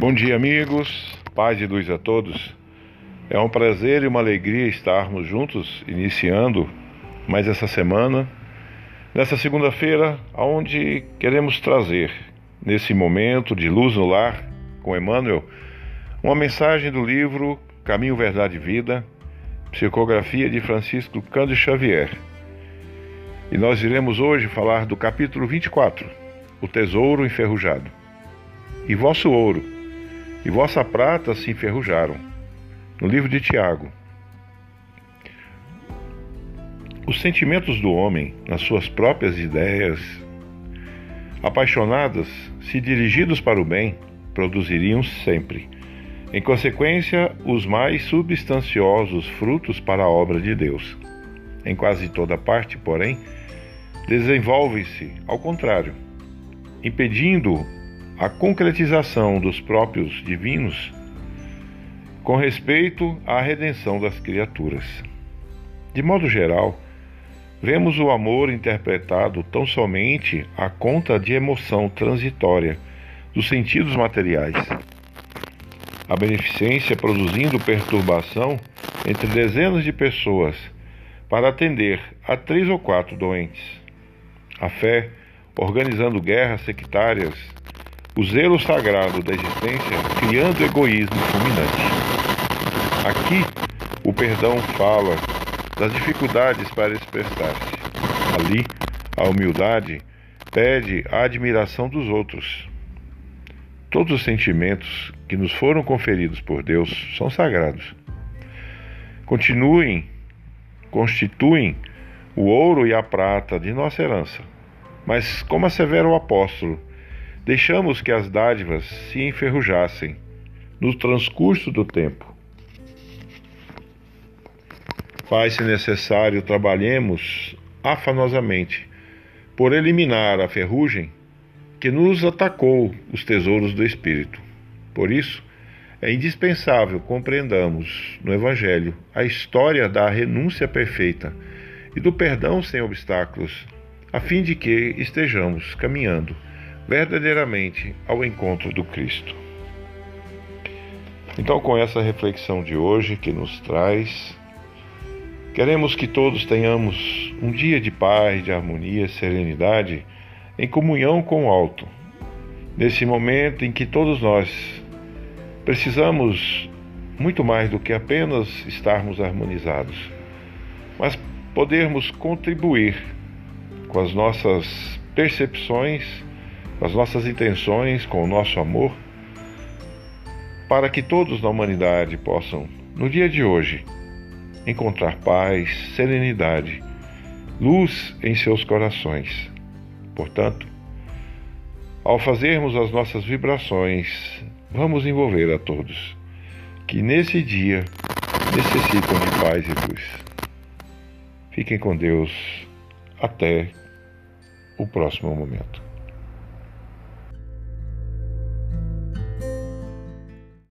Bom dia, amigos. Paz e luz a todos. É um prazer e uma alegria estarmos juntos, iniciando mais essa semana, nessa segunda-feira, onde queremos trazer, nesse momento de luz no lar, com Emmanuel, uma mensagem do livro Caminho, Verdade e Vida, psicografia de Francisco Cândido Xavier. E nós iremos hoje falar do capítulo 24, O Tesouro Enferrujado. E vosso ouro e vossa prata se enferrujaram. No livro de Tiago. Os sentimentos do homem, nas suas próprias ideias, apaixonadas, se dirigidos para o bem, produziriam sempre, em consequência, os mais substanciosos frutos para a obra de Deus. Em quase toda parte, porém, desenvolve-se ao contrário, impedindo a concretização dos próprios divinos com respeito à redenção das criaturas. De modo geral, vemos o amor interpretado tão somente à conta de emoção transitória dos sentidos materiais. A beneficência produzindo perturbação entre dezenas de pessoas para atender a três ou quatro doentes. A fé organizando guerras sectárias o zelo sagrado da existência criando egoísmo fulminante. Aqui, o perdão fala das dificuldades para expressar-se. Ali, a humildade pede a admiração dos outros. Todos os sentimentos que nos foram conferidos por Deus são sagrados. Continuem, constituem o ouro e a prata de nossa herança. Mas, como assevera o apóstolo, Deixamos que as dádivas se enferrujassem no transcurso do tempo. Faz-se necessário trabalhemos afanosamente por eliminar a ferrugem que nos atacou os tesouros do Espírito. Por isso, é indispensável compreendamos no Evangelho a história da renúncia perfeita e do perdão sem obstáculos, a fim de que estejamos caminhando verdadeiramente ao encontro do Cristo. Então, com essa reflexão de hoje que nos traz, queremos que todos tenhamos um dia de paz, de harmonia, serenidade, em comunhão com o alto. Nesse momento em que todos nós precisamos muito mais do que apenas estarmos harmonizados, mas podermos contribuir com as nossas percepções as nossas intenções, com o nosso amor, para que todos na humanidade possam, no dia de hoje, encontrar paz, serenidade, luz em seus corações. Portanto, ao fazermos as nossas vibrações, vamos envolver a todos que nesse dia necessitam de paz e luz. Fiquem com Deus. Até o próximo momento.